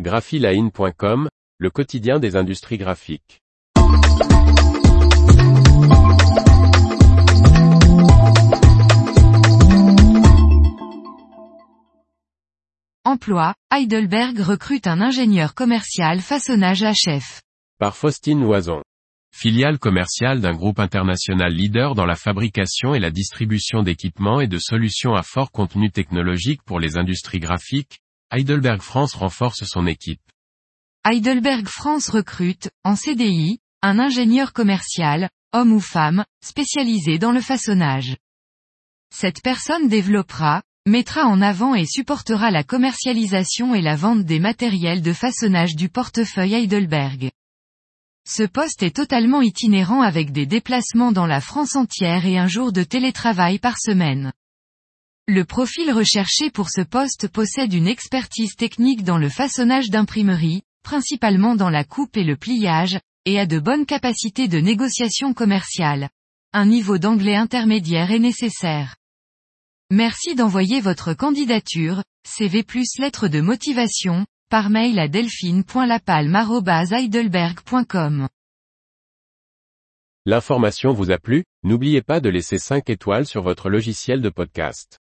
graphiline.com, le quotidien des industries graphiques. Emploi, Heidelberg recrute un ingénieur commercial façonnage HF. Par Faustine Loison. Filiale commerciale d'un groupe international leader dans la fabrication et la distribution d'équipements et de solutions à fort contenu technologique pour les industries graphiques, Heidelberg France renforce son équipe. Heidelberg France recrute, en CDI, un ingénieur commercial, homme ou femme, spécialisé dans le façonnage. Cette personne développera, mettra en avant et supportera la commercialisation et la vente des matériels de façonnage du portefeuille Heidelberg. Ce poste est totalement itinérant avec des déplacements dans la France entière et un jour de télétravail par semaine. Le profil recherché pour ce poste possède une expertise technique dans le façonnage d'imprimerie, principalement dans la coupe et le pliage, et a de bonnes capacités de négociation commerciale. Un niveau d'anglais intermédiaire est nécessaire. Merci d'envoyer votre candidature, CV plus lettre de motivation, par mail à delphine.lapalme.heidelberg.com. L'information vous a plu, n'oubliez pas de laisser 5 étoiles sur votre logiciel de podcast.